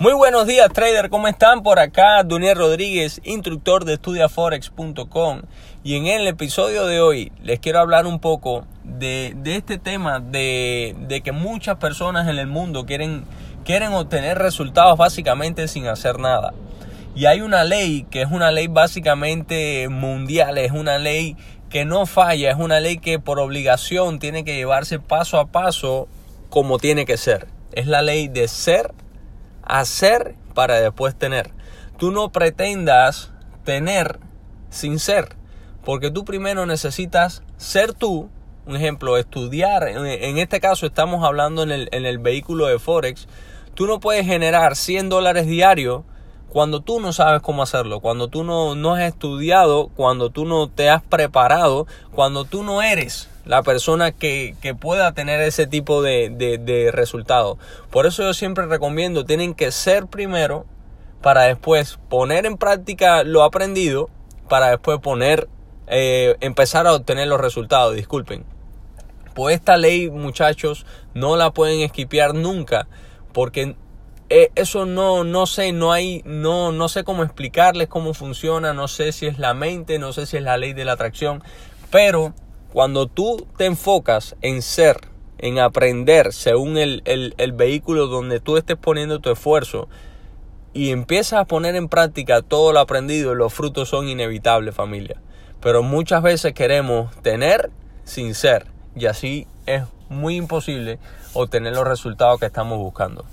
Muy buenos días trader, ¿cómo están? Por acá Dunier Rodríguez, instructor de estudiaforex.com y en el episodio de hoy les quiero hablar un poco de, este tema de, de, que muchas personas en el mundo quieren, quieren obtener resultados básicamente sin hacer nada. Y hay una ley que es una ley básicamente mundial, es una ley que no falla, es una ley que por obligación tiene que llevarse paso a paso como tiene que ser. Es la ley de ser hacer para después tener. Tú no pretendas tener sin ser, porque tú primero necesitas ser tú. Un ejemplo, estudiar. En este caso estamos hablando en el, en el vehículo de Forex. Tú no puedes generar 100 dólares diarios cuando tú no sabes cómo hacerlo, cuando tú no, no has estudiado, cuando tú no te has preparado, cuando tú no eres la persona que, pueda tener ese tipo de, de, resultados. Por eso yo siempre recomiendo, tienen que ser primero para después poner en práctica lo aprendido, para después poner, eh, empezar a obtener los resultados, disculpen. Pues esta ley, muchachos, no la pueden esquipear nunca, porque eh, eso no, no sé, no hay, no, no sé cómo explicarles cómo funciona, no sé si es la mente, no sé si es la ley de la atracción, pero cuando tú te enfocas en ser, en aprender según el, el, vehículo donde tú estés poniendo tu esfuerzo y empiezas a poner en práctica todo lo aprendido, los frutos son inevitables familia. Pero muchas veces queremos tener sin ser y así es muy imposible obtener los resultados que estamos buscando.